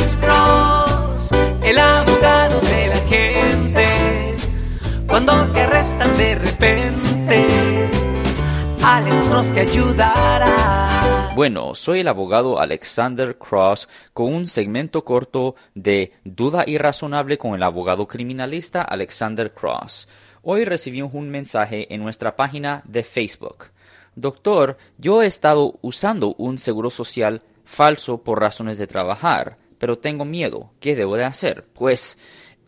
Alex Cross, el abogado de la gente. Cuando te arrestan de repente, Alex Cross te ayudará. Bueno, soy el abogado Alexander Cross con un segmento corto de Duda Irrazonable con el abogado criminalista Alexander Cross. Hoy recibimos un mensaje en nuestra página de Facebook. Doctor, yo he estado usando un seguro social falso por razones de trabajar, pero tengo miedo. ¿Qué debo de hacer? Pues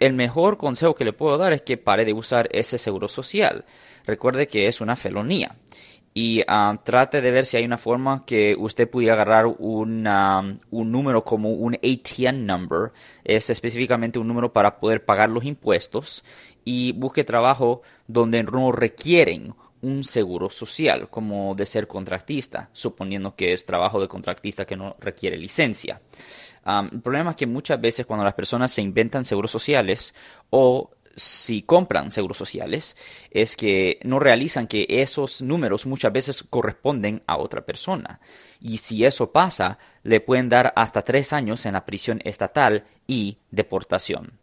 el mejor consejo que le puedo dar es que pare de usar ese seguro social. Recuerde que es una felonía y ah, trate de ver si hay una forma que usted pudiera agarrar un, número como un ATM number, es específicamente un número para poder pagar los impuestos y busque trabajo donde no requieren un seguro social, como de ser contratista, suponiendo que es trabajo de contratista que no requiere licencia. el problema es que muchas veces cuando las personas se inventan seguros sociales o si compran seguros sociales es que no realizan que esos números muchas veces corresponden a otra persona. Y si eso pasa, le pueden dar hasta tres años en la prisión estatal y deportación.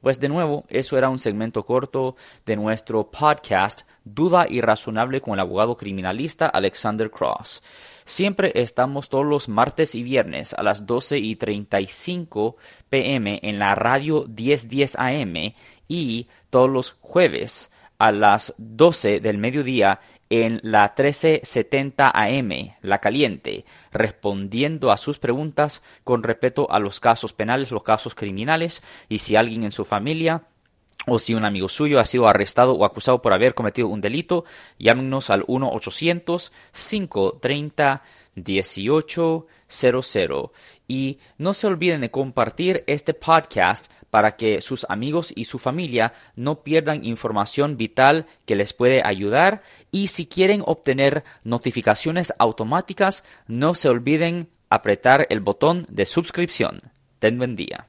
Pues de nuevo, eso era un segmento corto de nuestro podcast Duda Irrazonable con el abogado criminalista Alexander Cross. Siempre estamos todos los martes y viernes a las 12 y 35 pm en la radio 1010 AM y todos los jueves a las 12 del mediodía en la 1370 AM, La Caliente, respondiendo a sus preguntas con respeto a los casos penales, los casos criminales y si alguien en su familia o si un amigo suyo ha sido arrestado o acusado por haber cometido un delito, llámenos al 1-800-530-1800. Y no se olviden de compartir este podcast para que sus amigos y su familia no pierdan información vital que les puede ayudar. Y si quieren obtener notificaciones automáticas, no se olviden apretar el botón de suscripción. Ten buen día.